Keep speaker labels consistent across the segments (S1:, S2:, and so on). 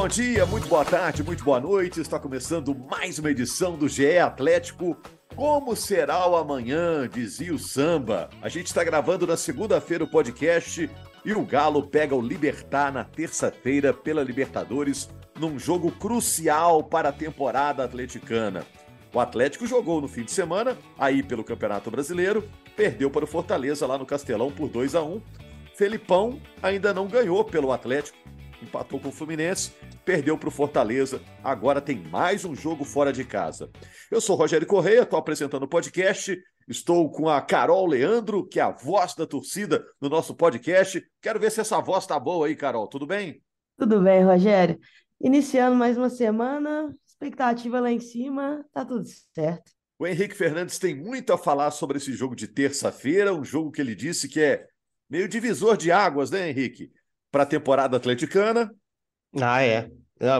S1: Bom dia, muito boa tarde, muito boa noite. Está começando mais uma edição do GE Atlético. Como será o amanhã? Dizia o samba. A gente está gravando na segunda-feira o podcast e o Galo pega o Libertar na terça-feira pela Libertadores, num jogo crucial para a temporada atleticana. O Atlético jogou no fim de semana, aí pelo Campeonato Brasileiro, perdeu para o Fortaleza lá no Castelão por 2 a 1. Felipão ainda não ganhou pelo Atlético empatou com o Fluminense, perdeu para o Fortaleza, agora tem mais um jogo fora de casa. Eu sou Rogério Correia, estou apresentando o podcast, estou com a Carol Leandro, que é a voz da torcida no nosso podcast. Quero ver se essa voz tá boa aí, Carol, tudo bem?
S2: Tudo bem, Rogério. Iniciando mais uma semana, expectativa lá em cima, tá tudo certo.
S1: O Henrique Fernandes tem muito a falar sobre esse jogo de terça-feira, um jogo que ele disse que é meio divisor de águas, né, Henrique? para a temporada atleticana.
S3: Ah, é.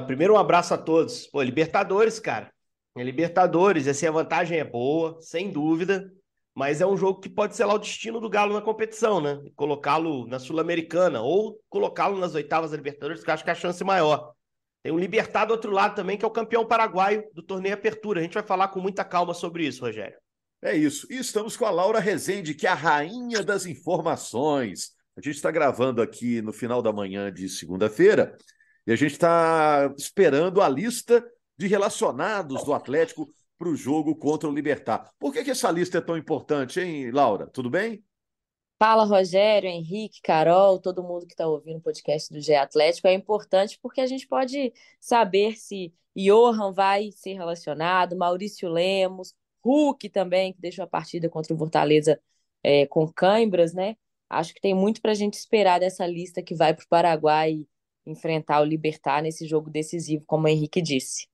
S3: Primeiro, um abraço a todos. Pô, Libertadores, cara. É Libertadores, assim, a vantagem é boa, sem dúvida, mas é um jogo que pode ser lá o destino do Galo na competição, né? Colocá-lo na Sul-Americana ou colocá-lo nas oitavas da Libertadores, que eu acho que é a chance maior. Tem um Libertad do outro lado também, que é o campeão paraguaio do torneio Apertura. A gente vai falar com muita calma sobre isso, Rogério.
S1: É isso. E estamos com a Laura Rezende, que é a rainha das informações. A gente está gravando aqui no final da manhã de segunda-feira a gente está esperando a lista de relacionados do Atlético para o jogo contra o Libertar. Por que, que essa lista é tão importante, hein, Laura? Tudo bem?
S4: Fala, Rogério, Henrique, Carol, todo mundo que está ouvindo o podcast do GE Atlético. É importante porque a gente pode saber se Johan vai ser relacionado, Maurício Lemos, Hulk também, que deixou a partida contra o Fortaleza é, com cãibras, né? Acho que tem muito para a gente esperar dessa lista que vai para o Paraguai enfrentar o Libertar nesse jogo decisivo, como o Henrique disse.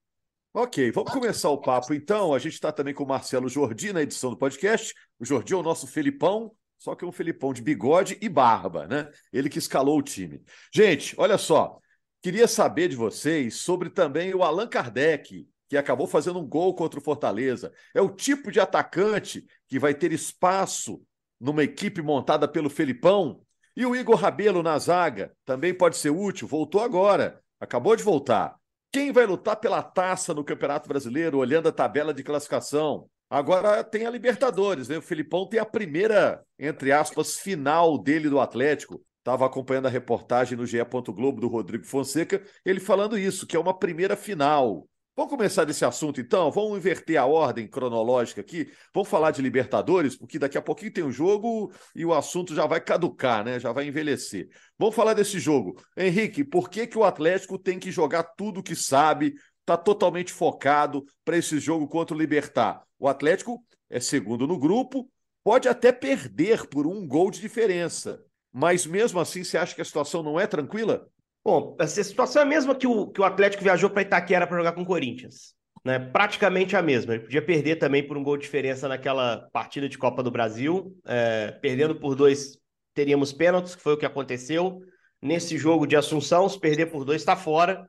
S1: Ok, vamos começar o papo então. A gente está também com o Marcelo Jordi na edição do podcast. O Jordi é o nosso Felipão, só que é um Felipão de bigode e barba, né? Ele que escalou o time. Gente, olha só, queria saber de vocês sobre também o Allan Kardec, que acabou fazendo um gol contra o Fortaleza. É o tipo de atacante que vai ter espaço numa equipe montada pelo Felipão. E o Igor Rabelo na zaga também pode ser útil, voltou agora, acabou de voltar. Quem vai lutar pela taça no Campeonato Brasileiro, olhando a tabela de classificação? Agora tem a Libertadores, né? O Felipão tem a primeira, entre aspas, final dele do Atlético. Estava acompanhando a reportagem no GE. Globo do Rodrigo Fonseca, ele falando isso, que é uma primeira final. Vamos começar desse assunto então? Vamos inverter a ordem cronológica aqui. Vamos falar de Libertadores, porque daqui a pouquinho tem um jogo e o assunto já vai caducar, né? Já vai envelhecer. Vamos falar desse jogo. Henrique, por que, que o Atlético tem que jogar tudo que sabe, está totalmente focado para esse jogo contra o Libertar? O Atlético é segundo no grupo, pode até perder por um gol de diferença. Mas mesmo assim, você acha que a situação não é tranquila?
S3: Bom, essa situação é a mesma que o, que o Atlético viajou para Itaquera para jogar com o Corinthians. Né? Praticamente a mesma. Ele podia perder também por um gol de diferença naquela partida de Copa do Brasil. É, perdendo por dois, teríamos pênaltis, que foi o que aconteceu. Nesse jogo de Assunção, se perder por dois, está fora.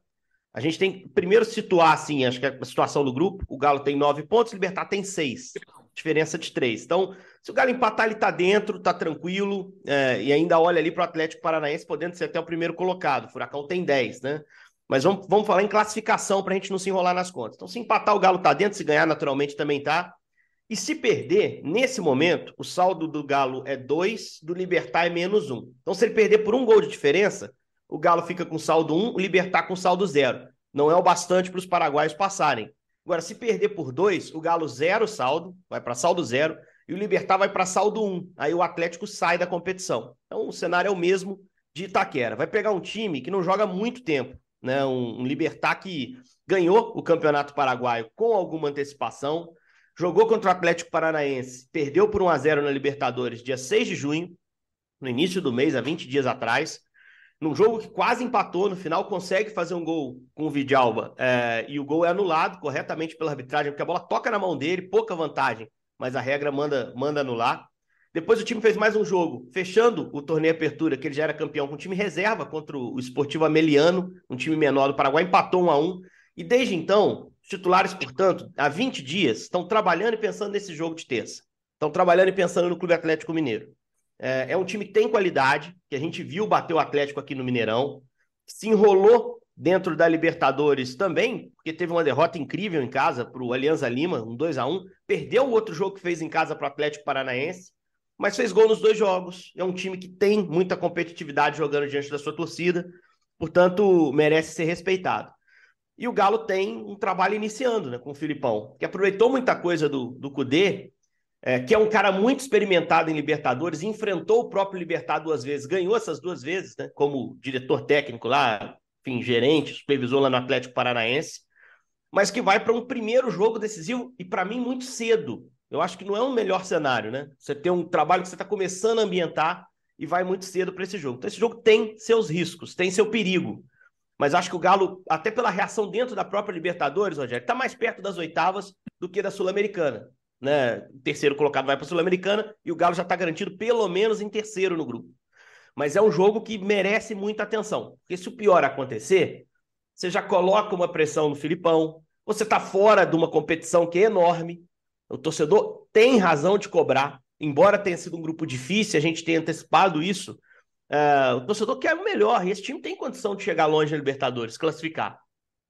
S3: A gente tem que primeiro situar, assim, acho que a situação do grupo. O Galo tem nove pontos, o Libertar tem seis. Diferença de três. Então, se o Galo empatar, ele tá dentro, tá tranquilo, é, e ainda olha ali para o Atlético Paranaense, podendo ser até o primeiro colocado. O Furacão tem 10, né? Mas vamos, vamos falar em classificação para a gente não se enrolar nas contas. Então, se empatar, o Galo tá dentro, se ganhar, naturalmente também tá. E se perder, nesse momento, o saldo do Galo é 2, do Libertar é menos 1. Um. Então, se ele perder por um gol de diferença, o Galo fica com saldo 1, um, o Libertar com saldo 0. Não é o bastante para os paraguaios passarem. Agora, se perder por 2, o Galo zero saldo, vai para saldo 0, e o Libertar vai para saldo 1. Aí o Atlético sai da competição. Então o cenário é o mesmo de Itaquera. Vai pegar um time que não joga muito tempo, né? Um, um Libertar que ganhou o Campeonato Paraguaio com alguma antecipação, jogou contra o Atlético Paranaense, perdeu por 1 a 0 na Libertadores dia 6 de junho, no início do mês, há 20 dias atrás. Num jogo que quase empatou, no final consegue fazer um gol com o Vidalba é, e o gol é anulado corretamente pela arbitragem, porque a bola toca na mão dele, pouca vantagem mas a regra manda, manda anular. Depois o time fez mais um jogo, fechando o torneio Apertura, que ele já era campeão com time reserva contra o Esportivo Ameliano, um time menor do Paraguai, empatou um a um. E desde então, os titulares, portanto, há 20 dias, estão trabalhando e pensando nesse jogo de terça. Estão trabalhando e pensando no Clube Atlético Mineiro. É, é um time que tem qualidade, que a gente viu bater o Atlético aqui no Mineirão, se enrolou dentro da Libertadores também, porque teve uma derrota incrível em casa para o Alianza Lima, um 2 a 1 perdeu o outro jogo que fez em casa para o Atlético Paranaense, mas fez gol nos dois jogos. É um time que tem muita competitividade jogando diante da sua torcida, portanto, merece ser respeitado. E o Galo tem um trabalho iniciando né, com o Filipão, que aproveitou muita coisa do, do Cudê, é, que é um cara muito experimentado em Libertadores, enfrentou o próprio Libertad duas vezes, ganhou essas duas vezes, né, como diretor técnico lá, enfim, gerente, supervisor lá no Atlético Paranaense, mas que vai para um primeiro jogo decisivo e, para mim, muito cedo. Eu acho que não é um melhor cenário, né? Você tem um trabalho que você está começando a ambientar e vai muito cedo para esse jogo. Então, esse jogo tem seus riscos, tem seu perigo. Mas acho que o Galo, até pela reação dentro da própria Libertadores, Rogério, está mais perto das oitavas do que da Sul-Americana. Né? O terceiro colocado vai para a Sul-Americana e o Galo já está garantido pelo menos em terceiro no grupo. Mas é um jogo que merece muita atenção. Porque se o pior acontecer, você já coloca uma pressão no Filipão, você está fora de uma competição que é enorme, o torcedor tem razão de cobrar, embora tenha sido um grupo difícil, a gente tenha antecipado isso. Uh, o torcedor quer o melhor, e esse time tem condição de chegar longe na Libertadores, classificar.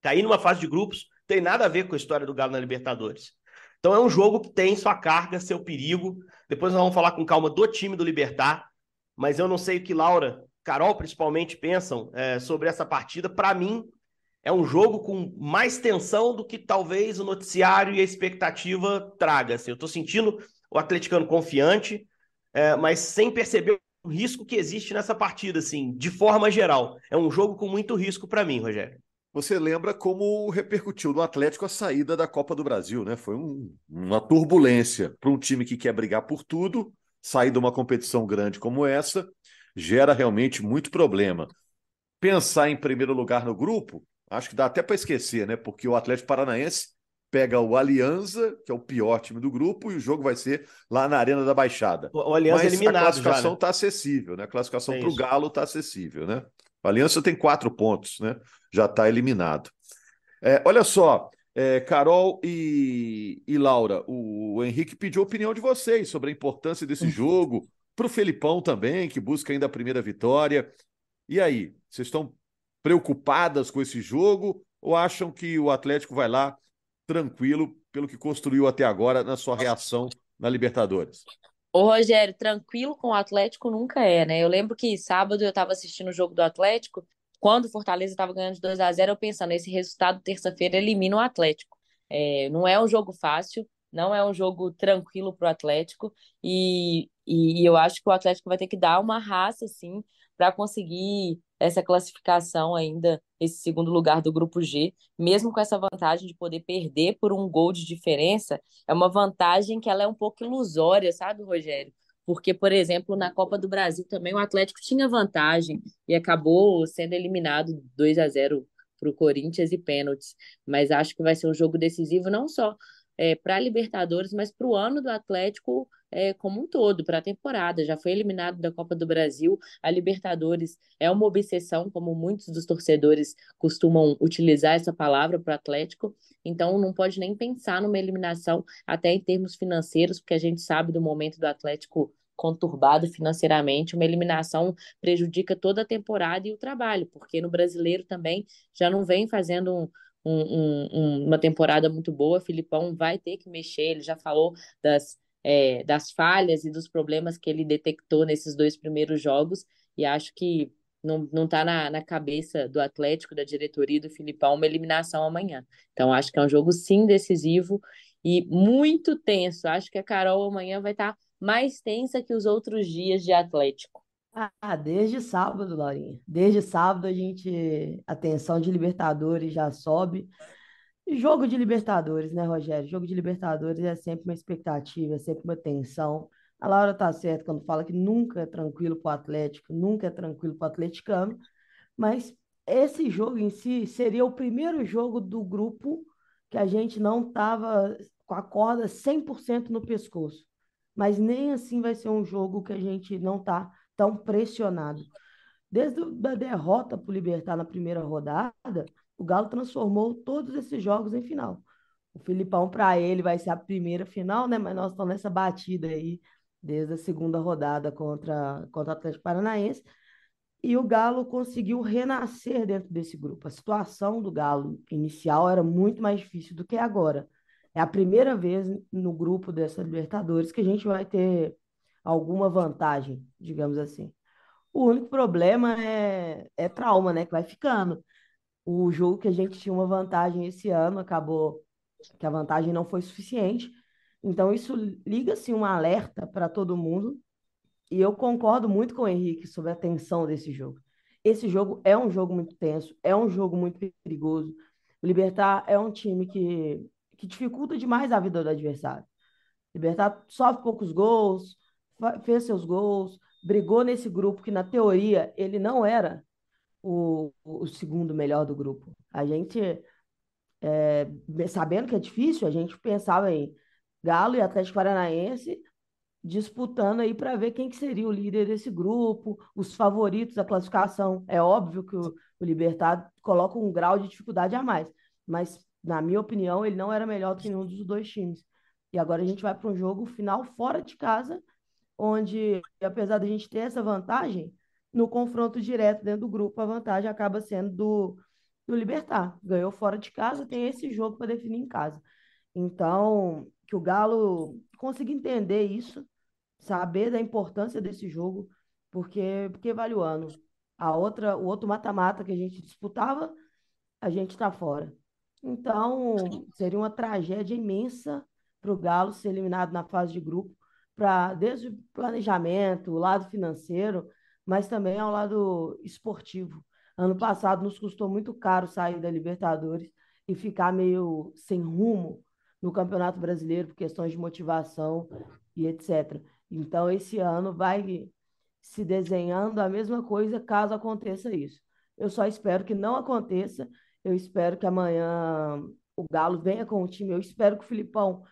S3: Cair numa fase de grupos tem nada a ver com a história do Galo na Libertadores. Então é um jogo que tem sua carga, seu perigo. Depois nós vamos falar com calma do time do Libertar, mas eu não sei o que Laura, Carol principalmente pensam é, sobre essa partida. Para mim, é um jogo com mais tensão do que talvez o noticiário e a expectativa traga. Assim, eu estou sentindo o atleticano confiante, é, mas sem perceber o risco que existe nessa partida, assim, de forma geral. É um jogo com muito risco para mim, Rogério.
S1: Você lembra como repercutiu no Atlético a saída da Copa do Brasil, né? Foi um, uma turbulência para um time que quer brigar por tudo, sair de uma competição grande como essa, gera realmente muito problema. Pensar em primeiro lugar no grupo acho que dá até para esquecer, né? Porque o Atlético Paranaense pega o Alianza, que é o pior time do grupo, e o jogo vai ser lá na Arena da Baixada.
S3: O, Alianza Mas eliminado
S1: a classificação
S3: está
S1: né? acessível, né? A classificação para o Galo está acessível, né? O Aliança tem quatro pontos, né? Já está eliminado. É, olha só, é, Carol e, e Laura, o, o Henrique pediu a opinião de vocês sobre a importância desse jogo, para o Felipão também, que busca ainda a primeira vitória. E aí, vocês estão preocupadas com esse jogo ou acham que o Atlético vai lá tranquilo pelo que construiu até agora na sua reação na Libertadores?
S4: Ô, Rogério, tranquilo com o Atlético nunca é, né? Eu lembro que sábado eu estava assistindo o jogo do Atlético, quando o Fortaleza estava ganhando de 2 a 0 eu pensando, esse resultado terça-feira elimina o Atlético. É, não é um jogo fácil, não é um jogo tranquilo para o Atlético, e, e, e eu acho que o Atlético vai ter que dar uma raça, assim, para conseguir essa classificação ainda, esse segundo lugar do grupo G, mesmo com essa vantagem de poder perder por um gol de diferença, é uma vantagem que ela é um pouco ilusória, sabe, Rogério? Porque, por exemplo, na Copa do Brasil também o Atlético tinha vantagem e acabou sendo eliminado 2 a 0 para o Corinthians e pênaltis. Mas acho que vai ser um jogo decisivo não só é, para a Libertadores, mas para o ano do Atlético é, como um todo, para a temporada. Já foi eliminado da Copa do Brasil. A Libertadores é uma obsessão, como muitos dos torcedores costumam utilizar essa palavra para o Atlético. Então, não pode nem pensar numa eliminação, até em termos financeiros, porque a gente sabe do momento do Atlético conturbado financeiramente, uma eliminação prejudica toda a temporada e o trabalho, porque no brasileiro também já não vem fazendo um, um, um, uma temporada muito boa. Filipão vai ter que mexer, ele já falou das, é, das falhas e dos problemas que ele detectou nesses dois primeiros jogos, e acho que não, não tá na, na cabeça do Atlético, da diretoria do Filipão, uma eliminação amanhã. Então, acho que é um jogo sim decisivo e muito tenso. Acho que a Carol amanhã vai estar tá mais tensa que os outros dias de Atlético.
S2: Ah, desde sábado, Laurinha. Desde sábado a gente, a tensão de Libertadores já sobe. Jogo de Libertadores, né, Rogério? Jogo de Libertadores é sempre uma expectativa, é sempre uma tensão. A Laura tá certa quando fala que nunca é tranquilo para o Atlético, nunca é tranquilo para o atleticano, mas esse jogo em si seria o primeiro jogo do grupo que a gente não estava com a corda 100% no pescoço. Mas nem assim vai ser um jogo que a gente não está tão pressionado. Desde a derrota para o Libertar na primeira rodada, o Galo transformou todos esses jogos em final. O Filipão, para ele, vai ser a primeira final, né? Mas nós estamos nessa batida aí desde a segunda rodada contra, contra o Atlético Paranaense. E o Galo conseguiu renascer dentro desse grupo. A situação do Galo inicial era muito mais difícil do que agora. É a primeira vez no grupo dessa Libertadores que a gente vai ter alguma vantagem, digamos assim. O único problema é, é trauma, né? Que vai ficando. O jogo que a gente tinha uma vantagem esse ano acabou que a vantagem não foi suficiente. Então, isso liga-se um alerta para todo mundo. E eu concordo muito com o Henrique sobre a tensão desse jogo. Esse jogo é um jogo muito tenso, é um jogo muito perigoso. O Libertar é um time que, que dificulta demais a vida do adversário. Libertar sofre poucos gols, fez seus gols, brigou nesse grupo que, na teoria, ele não era o, o segundo melhor do grupo. A gente, é, sabendo que é difícil, a gente pensava em Galo e Atlético Paranaense disputando aí para ver quem que seria o líder desse grupo, os favoritos da classificação. É óbvio que o, o Libertad coloca um grau de dificuldade a mais, mas na minha opinião ele não era melhor do que nenhum dos dois times. E agora a gente vai para um jogo final fora de casa, onde apesar da gente ter essa vantagem, no confronto direto dentro do grupo a vantagem acaba sendo do do Libertar. Ganhou fora de casa, tem esse jogo para definir em casa. Então, que o Galo consiga entender isso, saber da importância desse jogo, porque, porque vale o ano. A outra, o outro mata-mata que a gente disputava, a gente está fora. Então, seria uma tragédia imensa para o Galo ser eliminado na fase de grupo, para desde o planejamento, o lado financeiro, mas também ao lado esportivo. Ano passado nos custou muito caro sair da Libertadores e ficar meio sem rumo no Campeonato Brasileiro por questões de motivação e etc. Então, esse ano vai se desenhando a mesma coisa caso aconteça isso. Eu só espero que não aconteça. Eu espero que amanhã o Galo venha com o time. Eu espero que o Filipão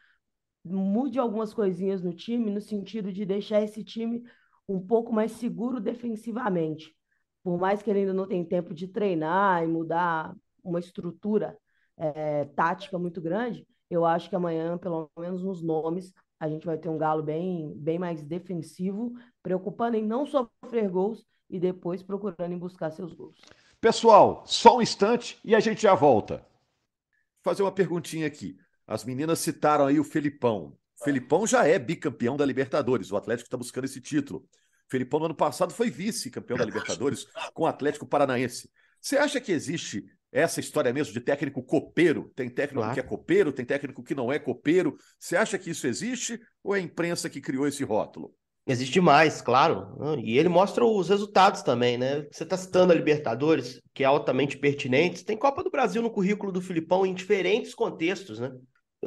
S2: mude algumas coisinhas no time, no sentido de deixar esse time um pouco mais seguro defensivamente. Por mais que ele ainda não tenha tempo de treinar e mudar uma estrutura é, tática muito grande, eu acho que amanhã, pelo menos nos nomes, a gente vai ter um Galo bem, bem mais defensivo, preocupando em não sofrer gols e depois procurando em buscar seus gols.
S1: Pessoal, só um instante e a gente já volta. Vou fazer uma perguntinha aqui. As meninas citaram aí o Felipão. O Felipão já é bicampeão da Libertadores. O Atlético está buscando esse título. O Felipão, no ano passado, foi vice-campeão da Libertadores com o Atlético Paranaense. Você acha que existe essa história mesmo de técnico copeiro. Tem técnico claro. que é copeiro, tem técnico que não é copeiro. Você acha que isso existe ou é a imprensa que criou esse rótulo?
S3: Existe mais, claro. E ele mostra os resultados também, né? Você está citando a Libertadores, que é altamente pertinente. Tem Copa do Brasil no currículo do Filipão em diferentes contextos, né?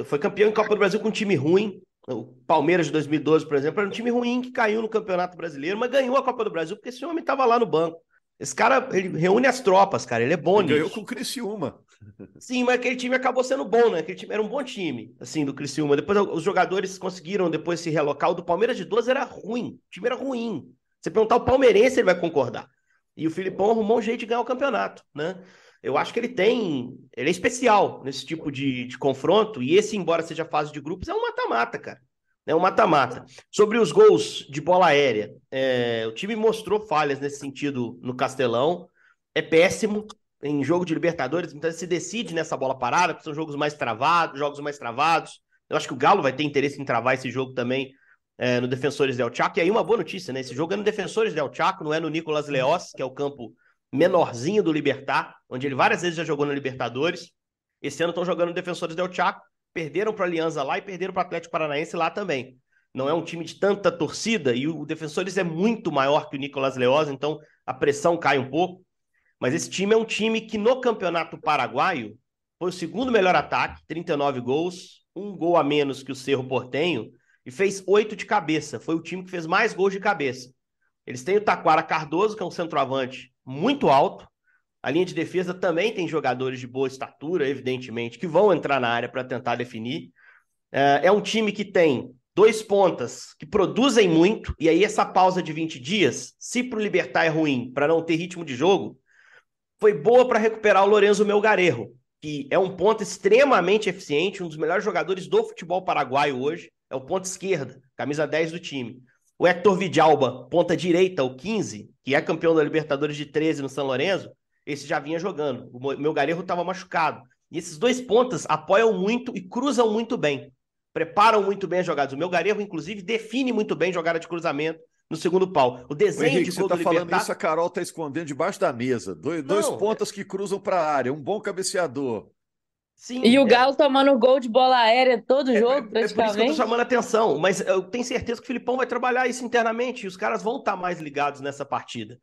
S3: Foi campeão em Copa do Brasil com um time ruim. O Palmeiras de 2012, por exemplo, era um time ruim que caiu no Campeonato Brasileiro, mas ganhou a Copa do Brasil porque esse homem estava lá no banco. Esse cara, ele reúne as tropas, cara. Ele é bom ele
S1: nisso. Ganhou com o Criciúma.
S3: Sim, mas aquele time acabou sendo bom, né? Aquele time era um bom time, assim, do Criciúma. Depois os jogadores conseguiram depois se relocar. O do Palmeiras de 12 era ruim. O time era ruim. Você perguntar o palmeirense, ele vai concordar. E o Filipão arrumou um jeito de ganhar o campeonato, né? Eu acho que ele tem. Ele é especial nesse tipo de, de confronto. E esse, embora seja fase de grupos, é um mata-mata, cara é um mata-mata. Sobre os gols de bola aérea, é, o time mostrou falhas nesse sentido no Castelão. É péssimo em jogo de Libertadores, então se decide nessa bola parada, que são jogos mais travados, jogos mais travados. Eu acho que o Galo vai ter interesse em travar esse jogo também é, no Defensores del Chaco. E aí uma boa notícia, né? Esse jogo é no Defensores del Chaco, não é no Nicolas Leós, que é o campo menorzinho do Libertar, onde ele várias vezes já jogou no Libertadores. Esse ano estão jogando no Defensores del Chaco perderam para a Aliança lá e perderam para o Atlético Paranaense lá também. Não é um time de tanta torcida e o Defensores é muito maior que o Nicolas Leoz, então a pressão cai um pouco. Mas esse time é um time que no Campeonato Paraguaio foi o segundo melhor ataque, 39 gols, um gol a menos que o Cerro Portenho e fez oito de cabeça. Foi o time que fez mais gols de cabeça. Eles têm o Taquara Cardoso, que é um centroavante muito alto, a linha de defesa também tem jogadores de boa estatura, evidentemente, que vão entrar na área para tentar definir. É, é um time que tem dois pontas que produzem muito, e aí essa pausa de 20 dias, se para o Libertar é ruim, para não ter ritmo de jogo, foi boa para recuperar o Lorenzo Melgarejo, que é um ponto extremamente eficiente, um dos melhores jogadores do futebol paraguaio hoje, é o ponto esquerda, camisa 10 do time. O Hector Vidalba, ponta direita, o 15, que é campeão da Libertadores de 13 no São Lourenço, esse já vinha jogando. O meu Garejo estava machucado. E esses dois pontas apoiam muito e cruzam muito bem. Preparam muito bem as jogadas. O meu Garejo, inclusive, define muito bem jogada de cruzamento no segundo pau. O desenho Henrique, de
S1: gol você tá falando Libertar... isso, a Carol tá escondendo debaixo da mesa. Dois, dois pontas que cruzam para a área, um bom cabeceador.
S4: Sim, e o é... Galo tomando gol de bola aérea todo
S3: é,
S4: jogo,
S3: praticamente. É por isso que eu tô chamando a atenção, mas eu tenho certeza que o Filipão vai trabalhar isso internamente e os caras vão estar tá mais ligados nessa partida.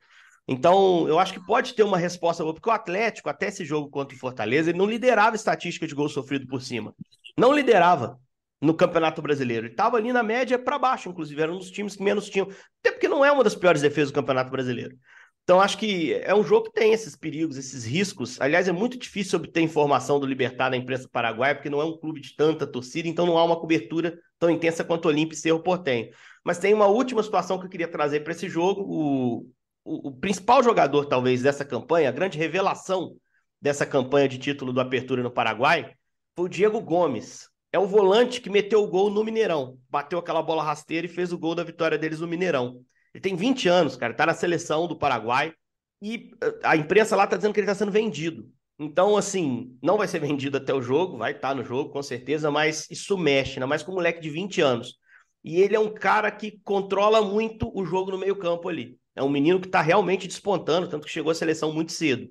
S3: Então, eu acho que pode ter uma resposta boa, porque o Atlético, até esse jogo contra o Fortaleza, ele não liderava estatística de gol sofrido por cima. Não liderava no Campeonato Brasileiro. Ele estava ali na média para baixo, inclusive, era um dos times que menos tinham. Até porque não é uma das piores defesas do Campeonato Brasileiro. Então, acho que é um jogo que tem esses perigos, esses riscos. Aliás, é muito difícil obter informação do Libertar na imprensa paraguaia, porque não é um clube de tanta torcida, então não há uma cobertura tão intensa quanto o Olímpio e Cerro Portenho. Mas tem uma última situação que eu queria trazer para esse jogo. O, o, o, principal jogador, talvez, dessa campanha, a grande revelação dessa campanha de título do Apertura no Paraguai, foi o Diego Gomes. É o volante que meteu o gol no Mineirão. Bateu aquela bola rasteira e fez o gol da vitória deles no Mineirão. Ele tem 20 anos, cara, tá na seleção do Paraguai e eh, a imprensa lá tá dizendo que ele tá sendo vendido. Então, assim, não vai ser vendido até o jogo, vai estar tá no jogo, com certeza, mas isso mexe, ainda mais com um moleque de 20 anos. E ele é um cara que controla muito o jogo no meio-campo ali. É um menino que está realmente despontando, tanto que chegou à seleção muito cedo.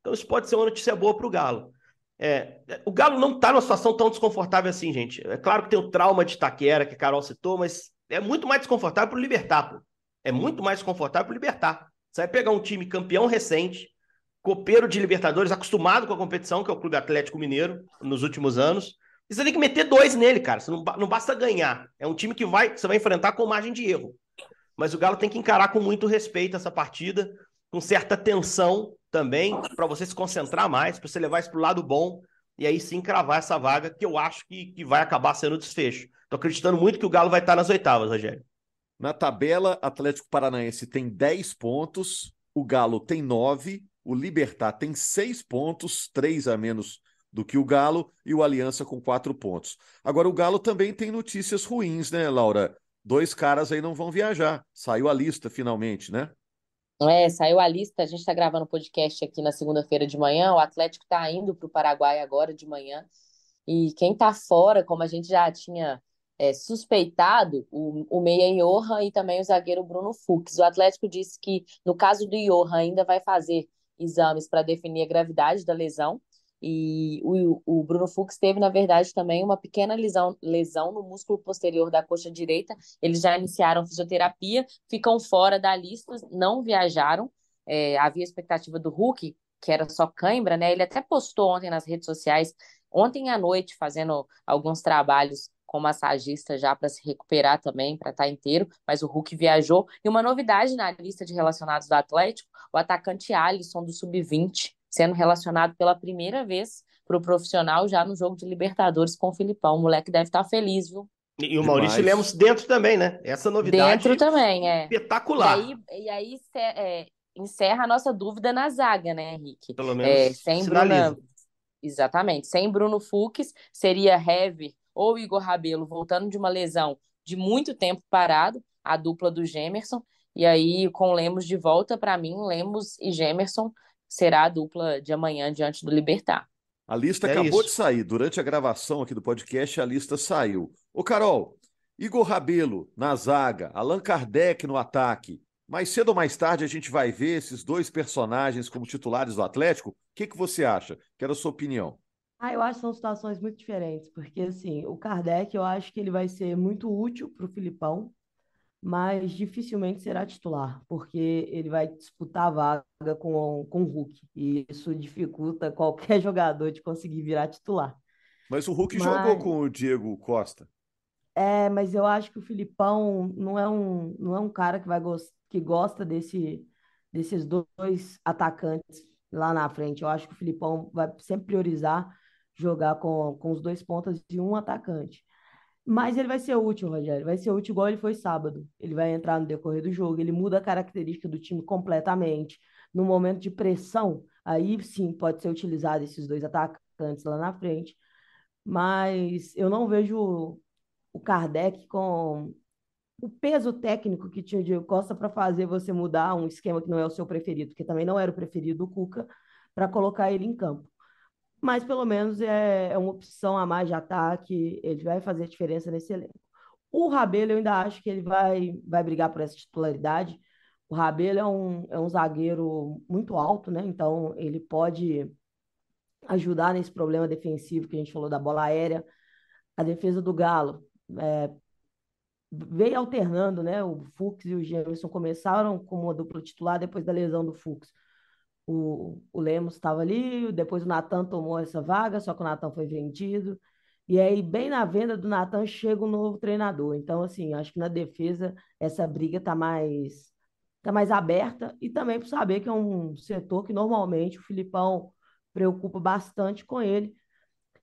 S3: Então, isso pode ser uma notícia boa para o Galo. É, o Galo não está numa situação tão desconfortável assim, gente. É claro que tem o trauma de Itaquera, que a Carol citou, mas é muito mais desconfortável para o Libertar, pô é muito mais confortável para libertar. Você vai pegar um time campeão recente, copeiro de Libertadores, acostumado com a competição, que é o Clube Atlético Mineiro, nos últimos anos. E você tem que meter dois nele, cara. Você não, não basta ganhar. É um time que vai, você vai enfrentar com margem de erro. Mas o Galo tem que encarar com muito respeito essa partida, com certa tensão também, para você se concentrar mais, para você levar isso para o lado bom e aí sim cravar essa vaga, que eu acho que, que vai acabar sendo desfecho. Estou acreditando muito que o Galo vai estar nas oitavas, Rogério.
S1: Na tabela, Atlético Paranaense tem 10 pontos, o Galo tem 9, o Libertar tem 6 pontos, 3 a menos do que o Galo, e o Aliança com 4 pontos. Agora, o Galo também tem notícias ruins, né, Laura? Dois caras aí não vão viajar. Saiu a lista finalmente, né?
S4: É, saiu a lista. A gente está gravando podcast aqui na segunda-feira de manhã. O Atlético está indo para o Paraguai agora de manhã. E quem está fora, como a gente já tinha é, suspeitado o, o meia Johan e também o zagueiro Bruno Fux. O Atlético disse que, no caso do Johan, ainda vai fazer exames para definir a gravidade da lesão. E o, o Bruno Fux teve, na verdade, também uma pequena lesão, lesão no músculo posterior da coxa direita. Eles já iniciaram fisioterapia, ficam fora da lista, não viajaram. É, havia expectativa do Hulk, que era só cãibra, né? Ele até postou ontem nas redes sociais, ontem à noite, fazendo alguns trabalhos com massagista já para se recuperar também, para estar tá inteiro, mas o Hulk viajou. E uma novidade na lista de relacionados do Atlético, o atacante Alisson do Sub-20, sendo relacionado pela primeira vez para o profissional já no jogo de Libertadores com o Filipão. O moleque deve estar tá feliz, viu?
S3: E o Maurício Lemos dentro também, né? Essa novidade
S4: dentro também, é.
S3: espetacular.
S4: E aí, e aí é, encerra a nossa dúvida na zaga, né, Henrique?
S3: Pelo menos é,
S4: sem Bruna... Exatamente. Sem Bruno Fux, seria Heavy ou Igor Rabelo voltando de uma lesão de muito tempo parado, a dupla do Gemerson. E aí, com Lemos de volta, para mim, Lemos e Gemerson será a dupla de amanhã diante do Libertar.
S1: A lista é acabou isso. de sair. Durante a gravação aqui do podcast, a lista saiu. Ô, Carol, Igor Rabelo na zaga, Allan Kardec no ataque. Mais cedo ou mais tarde a gente vai ver esses dois personagens como titulares do Atlético. O que, que você acha? Quero a sua opinião.
S2: Ah, eu acho que são situações muito diferentes, porque assim, o Kardec eu acho que ele vai ser muito útil para o Filipão, mas dificilmente será titular, porque ele vai disputar a vaga com, com o Hulk, e isso dificulta qualquer jogador de conseguir virar titular.
S1: Mas o Hulk mas... jogou com o Diego Costa.
S2: É, mas eu acho que o Filipão não é um, não é um cara que, vai go que gosta desse, desses dois atacantes lá na frente. Eu acho que o Filipão vai sempre priorizar jogar com, com os dois pontas e um atacante. Mas ele vai ser útil, Rogério. Vai ser útil igual ele foi sábado. Ele vai entrar no decorrer do jogo, ele muda a característica do time completamente. No momento de pressão, aí sim pode ser utilizado esses dois atacantes lá na frente. Mas eu não vejo o Kardec com o peso técnico que tinha o Diego Costa para fazer você mudar um esquema que não é o seu preferido, que também não era o preferido do Cuca, para colocar ele em campo mas pelo menos é, é uma opção a mais de ataque, ele vai fazer diferença nesse elenco. O Rabelo, eu ainda acho que ele vai, vai brigar por essa titularidade. O Rabelo é um, é um zagueiro muito alto, né? Então ele pode ajudar nesse problema defensivo que a gente falou da bola aérea. A defesa do Galo é, veio alternando, né? O Fux e o Jameson começaram como uma dupla titular depois da lesão do Fux o, o Lemos estava ali, depois o Natan tomou essa vaga, só que o Natan foi vendido. E aí, bem na venda do Natan, chega um novo treinador. Então, assim, acho que na defesa essa briga está mais, tá mais aberta e também por saber que é um setor que normalmente o Filipão preocupa bastante com ele.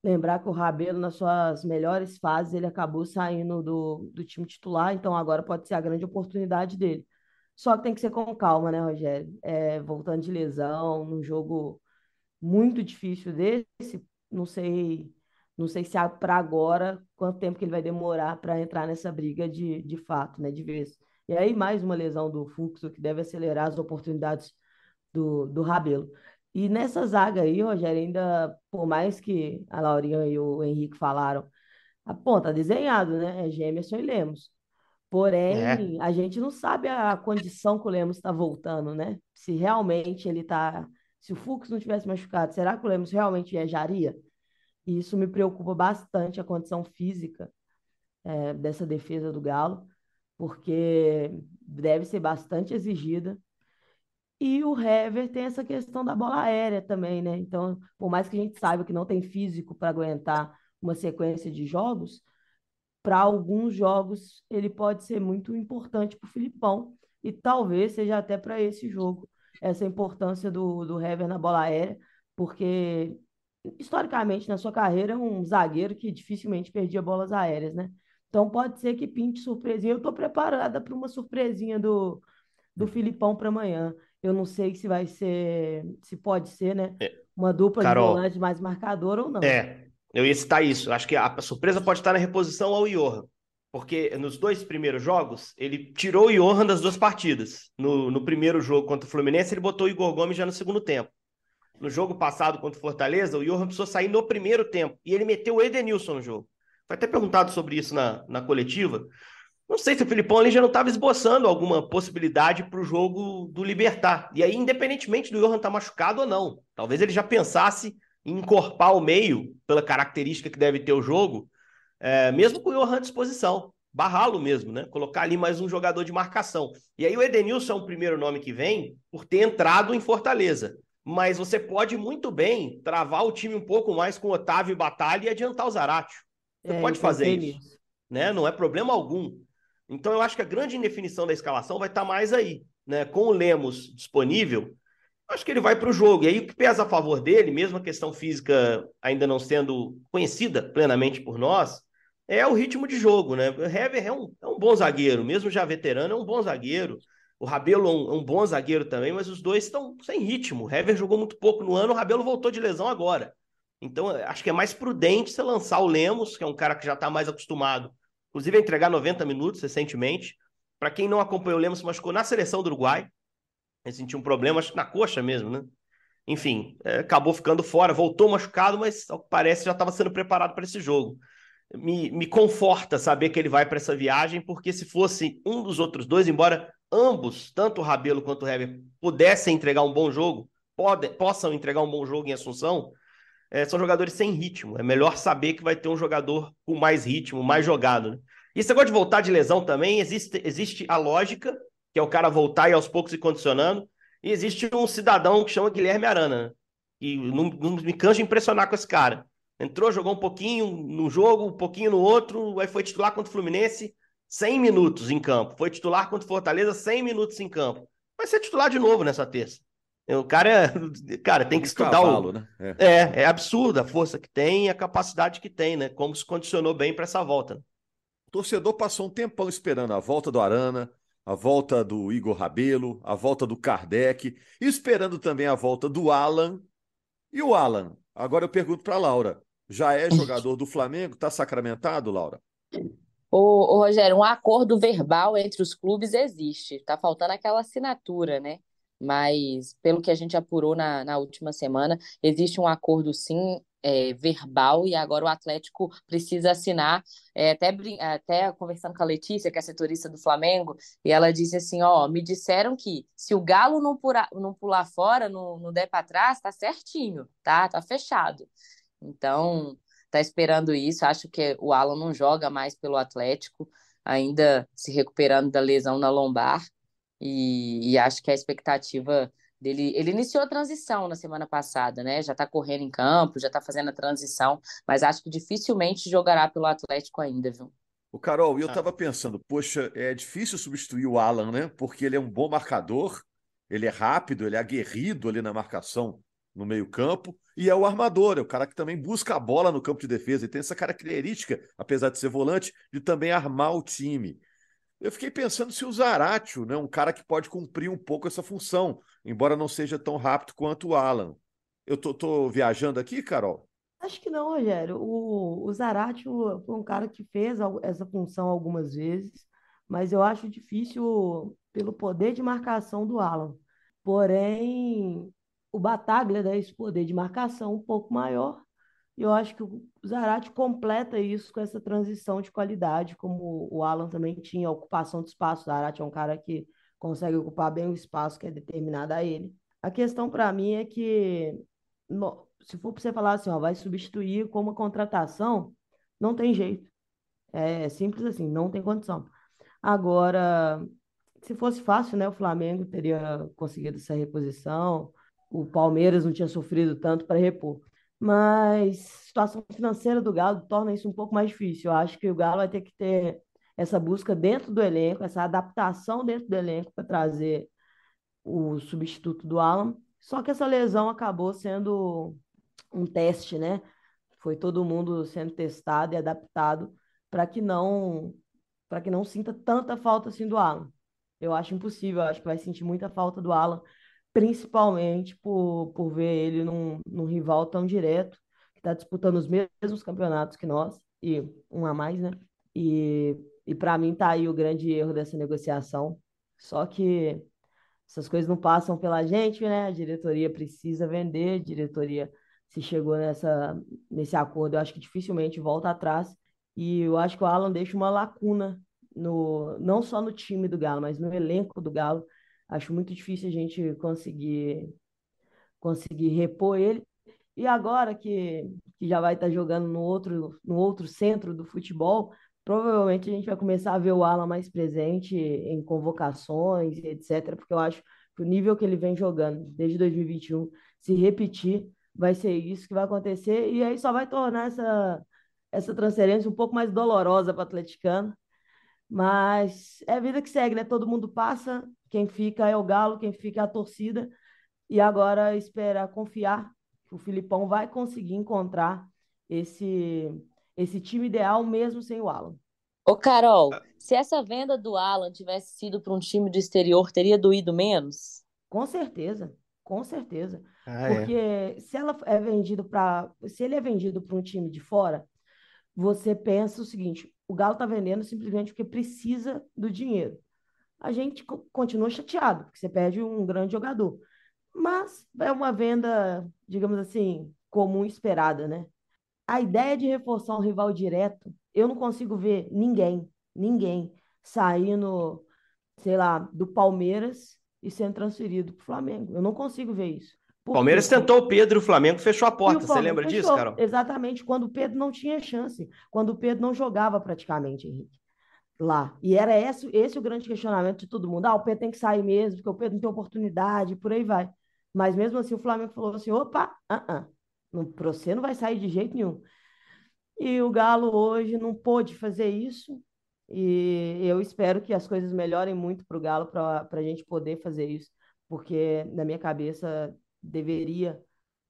S2: Lembrar que o Rabelo, nas suas melhores fases, ele acabou saindo do, do time titular, então agora pode ser a grande oportunidade dele. Só que tem que ser com calma, né, Rogério? É, voltando de lesão, num jogo muito difícil desse, não sei, não sei se para agora quanto tempo que ele vai demorar para entrar nessa briga de, de fato, né, de vez. E aí mais uma lesão do Fluxo que deve acelerar as oportunidades do, do Rabelo. E nessa zaga aí, Rogério, ainda por mais que a Laurinha e o Henrique falaram, a ponta tá desenhado, né? É Gemerson e Lemos. Porém, é. a gente não sabe a condição que o Lemos está voltando, né? Se realmente ele está. Se o Fux não tivesse machucado, será que o Lemos realmente viajaria? E isso me preocupa bastante, a condição física é, dessa defesa do Galo, porque deve ser bastante exigida. E o Hever tem essa questão da bola aérea também, né? Então, por mais que a gente saiba que não tem físico para aguentar uma sequência de jogos, para alguns jogos ele pode ser muito importante para o Filipão e talvez seja até para esse jogo essa importância do, do Hever na bola aérea, porque historicamente na sua carreira é um zagueiro que dificilmente perdia bolas aéreas, né? Então pode ser que pinte surpresinha. Eu estou preparada para uma surpresinha do, do Filipão para amanhã. Eu não sei se vai ser, se pode ser, né? É. Uma dupla Carol, de volante mais marcadora ou não.
S3: É, eu ia citar isso. Acho que a surpresa pode estar na reposição ao Johan. Porque nos dois primeiros jogos, ele tirou o Johan das duas partidas. No, no primeiro jogo contra o Fluminense, ele botou o Igor Gomes já no segundo tempo. No jogo passado contra o Fortaleza, o Johan precisou sair no primeiro tempo. E ele meteu o Edenilson no jogo. Foi até perguntado sobre isso na, na coletiva. Não sei se o Filipão ali já não estava esboçando alguma possibilidade para o jogo do Libertar. E aí, independentemente do Johan estar tá machucado ou não, talvez ele já pensasse encorpar o meio, pela característica que deve ter o jogo, é, mesmo com o Johan à disposição. Barrá-lo mesmo, né? Colocar ali mais um jogador de marcação. E aí o Edenilson é o primeiro nome que vem por ter entrado em Fortaleza. Mas você pode muito bem travar o time um pouco mais com Otávio e Batalha e adiantar o Zaratio. Você é, pode fazer isso. isso. Né? Não é problema algum. Então eu acho que a grande indefinição da escalação vai estar mais aí. Né? Com o Lemos disponível, acho que ele vai para o jogo. E aí o que pesa a favor dele, mesmo a questão física ainda não sendo conhecida plenamente por nós, é o ritmo de jogo, né? O Hever é um, é um bom zagueiro, mesmo já veterano, é um bom zagueiro. O Rabelo é um, é um bom zagueiro também, mas os dois estão sem ritmo. O Hever jogou muito pouco no ano, o Rabelo voltou de lesão agora. Então, acho que é mais prudente você lançar o Lemos, que é um cara que já está mais acostumado, inclusive a entregar 90 minutos recentemente. Para quem não acompanhou o Lemos, machucou na seleção do Uruguai, ele sentiu um problema, acho na coxa mesmo, né? Enfim, é, acabou ficando fora, voltou machucado, mas ao que parece já estava sendo preparado para esse jogo. Me, me conforta saber que ele vai para essa viagem, porque se fosse um dos outros dois, embora ambos, tanto o Rabelo quanto o Heber, pudessem entregar um bom jogo, pode, possam entregar um bom jogo em Assunção, é, são jogadores sem ritmo. É melhor saber que vai ter um jogador com mais ritmo, mais jogado. Né? E esse negócio de voltar de lesão também, existe, existe a lógica que é o cara voltar e aos poucos se condicionando. E existe um cidadão que chama Guilherme Arana, né? e não, não me canso de impressionar com esse cara. Entrou, jogou um pouquinho no jogo, um pouquinho no outro, aí foi titular contra o Fluminense, 100 minutos em campo. Foi titular contra o Fortaleza, 100 minutos em campo. Vai ser titular de novo nessa terça. O cara, é, cara tem que estudar cavalo, o... né? É. é, é absurda a força que tem e a capacidade que tem, né? Como se condicionou bem para essa volta.
S1: torcedor passou um tempão esperando a volta do Arana, a volta do Igor Rabelo, a volta do Kardec, esperando também a volta do Alan. E o Alan? Agora eu pergunto para Laura. Já é jogador do Flamengo? Está sacramentado, Laura?
S4: Ô, ô, Rogério, um acordo verbal entre os clubes existe. Tá faltando aquela assinatura, né? Mas, pelo que a gente apurou na, na última semana, existe um acordo sim é, verbal e agora o Atlético precisa assinar. É, até, até conversando com a Letícia, que é setorista do Flamengo, e ela disse assim: Ó, me disseram que se o Galo não, pura, não pular fora, não, não der para trás, tá certinho, tá? Tá fechado. Então, tá esperando isso. Acho que o Alan não joga mais pelo Atlético, ainda se recuperando da lesão na lombar. E, e acho que a expectativa dele. Ele iniciou a transição na semana passada, né? Já tá correndo em campo, já tá fazendo a transição, mas acho que dificilmente jogará pelo Atlético ainda, viu?
S1: O Carol, eu estava pensando, poxa, é difícil substituir o Alan, né? Porque ele é um bom marcador, ele é rápido, ele é aguerrido ali na marcação no meio-campo, e é o armador, é o cara que também busca a bola no campo de defesa e tem essa característica, apesar de ser volante, de também armar o time. Eu fiquei pensando se o Zaratio, né, um cara que pode cumprir um pouco essa função, embora não seja tão rápido quanto o Alan. Eu tô, tô viajando aqui, Carol?
S2: Acho que não, Rogério. O, o Zaratio foi um cara que fez essa função algumas vezes, mas eu acho difícil pelo poder de marcação do Alan. Porém, o Bataglia dá esse poder de marcação um pouco maior e eu acho que o Zarate completa isso com essa transição de qualidade, como o Alan também tinha, a ocupação de espaço. O Zarate é um cara que consegue ocupar bem o espaço que é determinado a ele. A questão para mim é que, se for para você falar assim, ó, vai substituir como uma contratação, não tem jeito. É simples assim, não tem condição. Agora, se fosse fácil, né, o Flamengo teria conseguido essa reposição, o Palmeiras não tinha sofrido tanto para repor mas a situação financeira do Galo torna isso um pouco mais difícil. Eu acho que o Galo vai ter que ter essa busca dentro do elenco, essa adaptação dentro do elenco para trazer o substituto do Alan. Só que essa lesão acabou sendo um teste, né? Foi todo mundo sendo testado e adaptado para que não para que não sinta tanta falta assim do Alan. Eu acho impossível, eu acho que vai sentir muita falta do Alan principalmente por, por ver ele num, num rival tão direto, que está disputando os mesmos campeonatos que nós, e um a mais, né? E, e para mim tá aí o grande erro dessa negociação. Só que essas coisas não passam pela gente, né? A diretoria precisa vender, a diretoria se chegou nessa, nesse acordo, eu acho que dificilmente volta atrás. E eu acho que o Alan deixa uma lacuna no, não só no time do Galo, mas no elenco do Galo, Acho muito difícil a gente conseguir conseguir repor ele. E agora que, que já vai estar jogando no outro, no outro centro do futebol, provavelmente a gente vai começar a ver o Alan mais presente em convocações, etc. Porque eu acho que o nível que ele vem jogando desde 2021, se repetir, vai ser isso que vai acontecer. E aí só vai tornar essa, essa transferência um pouco mais dolorosa para o atleticano. Mas é a vida que segue, né? Todo mundo passa, quem fica é o Galo, quem fica é a torcida. E agora espera confiar que o Filipão vai conseguir encontrar esse, esse time ideal mesmo sem o Alan.
S4: Ô, Carol, se essa venda do Alan tivesse sido para um time do exterior, teria doído menos?
S2: Com certeza, com certeza. Ah, é? Porque é. se ela é vendido para, se ele é vendido para um time de fora, você pensa o seguinte: o Galo está vendendo simplesmente porque precisa do dinheiro a gente continua chateado, porque você perde um grande jogador. Mas é uma venda, digamos assim, comum esperada, né? A ideia de reforçar um rival direto, eu não consigo ver ninguém, ninguém saindo, sei lá, do Palmeiras e sendo transferido para o Flamengo. Eu não consigo ver isso.
S3: O Palmeiras tentou o Pedro, o Flamengo fechou a porta. Você lembra fechou, disso, Carol?
S2: Exatamente, quando o Pedro não tinha chance, quando o Pedro não jogava praticamente, Henrique lá. E era esse, esse o grande questionamento de todo mundo. Ah, o Pedro tem que sair mesmo, porque o Pedro não tem oportunidade, por aí vai. Mas mesmo assim o Flamengo falou assim: opa, uh -uh, você não vai sair de jeito nenhum. E o Galo hoje não pôde fazer isso. E eu espero que as coisas melhorem muito para o Galo para a gente poder fazer isso, porque na minha cabeça deveria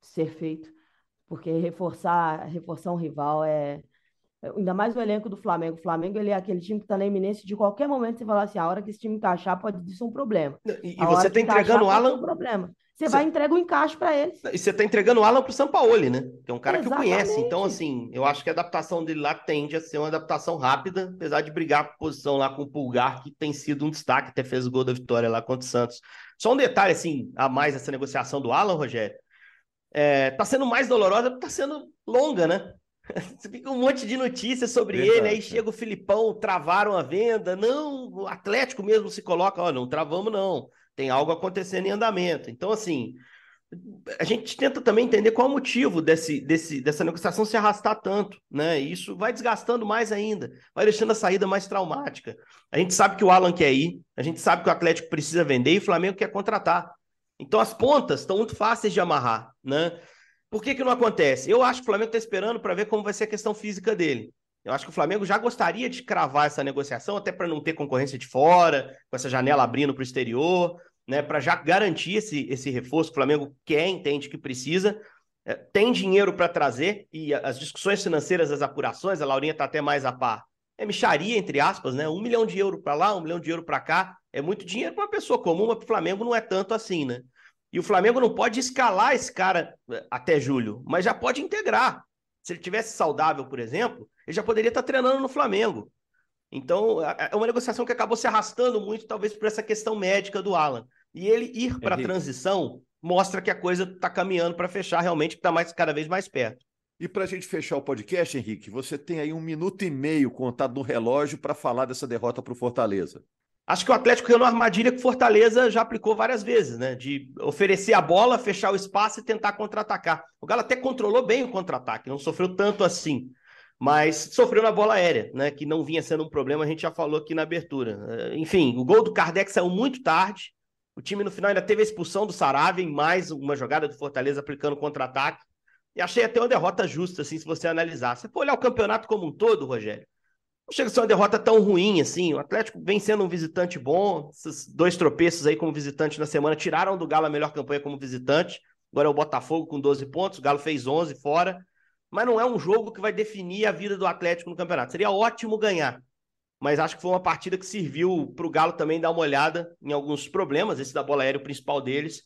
S2: ser feito, porque reforçar, reforçar um rival é, ainda mais o elenco do Flamengo. O Flamengo ele é aquele time que está na iminência de qualquer momento você falar assim, a hora que esse time encaixar pode ser um problema.
S3: E, e você está entregando o Alan.
S2: Um problema. Você, vai entregar o um encaixe para eles.
S3: E você está entregando o Alan para o Sampaoli, né? Que é um cara Exatamente. que o conhece. Então, assim, eu acho que a adaptação dele lá tende a ser uma adaptação rápida, apesar de brigar por posição lá com o Pulgar, que tem sido um destaque, até fez o gol da vitória lá contra o Santos. Só um detalhe, assim, a mais essa negociação do Alan, Rogério. É, tá sendo mais dolorosa porque tá sendo longa, né? Você fica um monte de notícias sobre Verdade, ele, aí chega o Filipão, travaram a venda. Não, o Atlético mesmo se coloca, ó, não travamos não tem algo acontecendo em andamento. Então, assim, a gente tenta também entender qual é o motivo desse, desse, dessa negociação se arrastar tanto, né? E isso vai desgastando mais ainda, vai deixando a saída mais traumática. A gente sabe que o Alan quer ir, a gente sabe que o Atlético precisa vender e o Flamengo quer contratar. Então as pontas estão muito fáceis de amarrar, né? Por que, que não acontece? Eu acho que o Flamengo está esperando para ver como vai ser a questão física dele. Eu acho que o Flamengo já gostaria de cravar essa negociação, até para não ter concorrência de fora, com essa janela abrindo para o exterior, né, para já garantir esse, esse reforço que o Flamengo quer, entende que precisa. É, tem dinheiro para trazer, e as discussões financeiras das apurações, a Laurinha está até mais a par. É micharia, entre aspas, né? Um milhão de euro para lá, um milhão de euro para cá. É muito dinheiro para uma pessoa comum, mas para o Flamengo não é tanto assim, né? E o Flamengo não pode escalar esse cara é, até julho, mas já pode integrar. Se ele tivesse saudável, por exemplo, ele já poderia estar treinando no Flamengo. Então, é uma negociação que acabou se arrastando muito, talvez por essa questão médica do Alan. E ele ir para a transição mostra que a coisa está caminhando para fechar realmente, que está mais, cada vez mais perto.
S1: E para a gente fechar o podcast, Henrique, você tem aí um minuto e meio contado no relógio para falar dessa derrota para o Fortaleza.
S3: Acho que o Atlético caiu numa armadilha que o Fortaleza já aplicou várias vezes, né? De oferecer a bola, fechar o espaço e tentar contra-atacar. O Galo até controlou bem o contra-ataque, não sofreu tanto assim mas sofreu na bola aérea, né? Que não vinha sendo um problema, a gente já falou aqui na abertura. Eh, enfim, o gol do Kardec saiu muito tarde. O time no final ainda teve a expulsão do Saravia em mais uma jogada do Fortaleza aplicando contra-ataque. E achei até uma derrota justa, assim, se você analisar. Se for olhar o campeonato como um todo, Rogério, não chega a ser uma derrota tão ruim assim. O Atlético vem sendo um visitante bom. Esses dois tropeços aí como visitante na semana tiraram do Galo a melhor campanha como visitante. Agora é o Botafogo com 12 pontos. O Galo fez 11 fora mas não é um jogo que vai definir a vida do Atlético no campeonato. Seria ótimo ganhar, mas acho que foi uma partida que serviu para o Galo também dar uma olhada em alguns problemas, esse da bola aérea, o principal deles,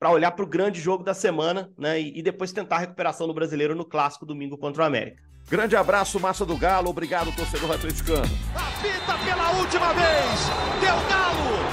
S3: para olhar para o grande jogo da semana né, e, e depois tentar a recuperação do brasileiro no clássico domingo contra o América.
S1: Grande abraço, Massa do Galo. Obrigado, torcedor atleticano.
S5: Apita pela última vez. Deu Galo.